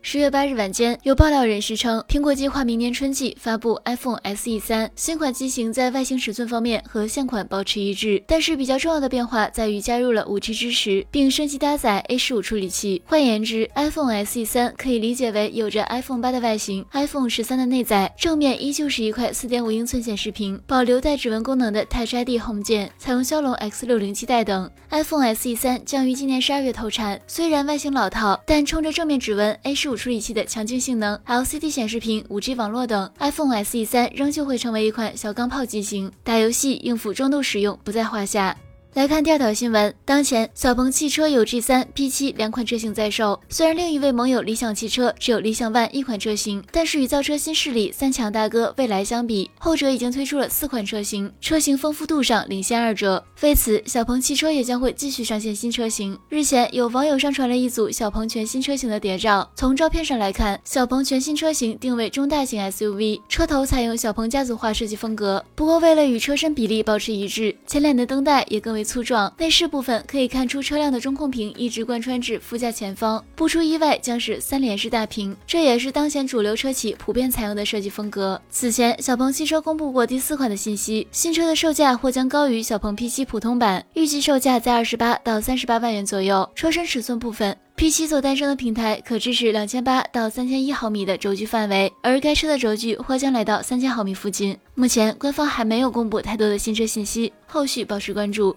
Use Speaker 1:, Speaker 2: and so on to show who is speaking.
Speaker 1: 十月八日晚间，有爆料人士称，苹果计划明年春季发布 iPhone SE 三新款机型，在外形尺寸方面和现款保持一致，但是比较重要的变化在于加入了 5G 支持，并升级搭载 A 十五处理器。换言之，iPhone SE 三可以理解为有着 iPhone 八的外形，iPhone 十三的内在，正面依旧是一块4.5英寸显示屏，保留带指纹功能的 Touch ID Home 键，采用骁龙 X 六零基带等。iPhone SE 三将于今年十二月投产，虽然外形老套，但冲着正面指纹 A 十十五处理器的强劲性能，LCD 显示屏、5G 网络等，iPhone SE 三仍旧会成为一款小钢炮机型，打游戏、应付中度使用不在话下。来看第二条新闻，当前小鹏汽车有 G 三、P 七两款车型在售。虽然另一位盟友理想汽车只有理想 ONE 一款车型，但是与造车新势力三强大哥蔚来相比，后者已经推出了四款车型，车型丰富度上领先二者。为此，小鹏汽车也将会继续上线新车型。日前，有网友上传了一组小鹏全新车型的谍照。从照片上来看，小鹏全新车型定位中大型 SUV，车头采用小鹏家族化设计风格。不过，为了与车身比例保持一致，前脸的灯带也更为。粗壮，内饰部分可以看出车辆的中控屏一直贯穿至副驾前方，不出意外将是三连式大屏，这也是当前主流车企普遍采用的设计风格。此前，小鹏汽车公布过第四款的信息，新车的售价或将高于小鹏 P7 普通版，预计售价在二十八到三十八万元左右。车身尺寸部分。P7 所诞生的平台可支持两千八到三千一毫米的轴距范围，而该车的轴距或将来到三千毫米附近。目前官方还没有公布太多的新车信息，后续保持关注。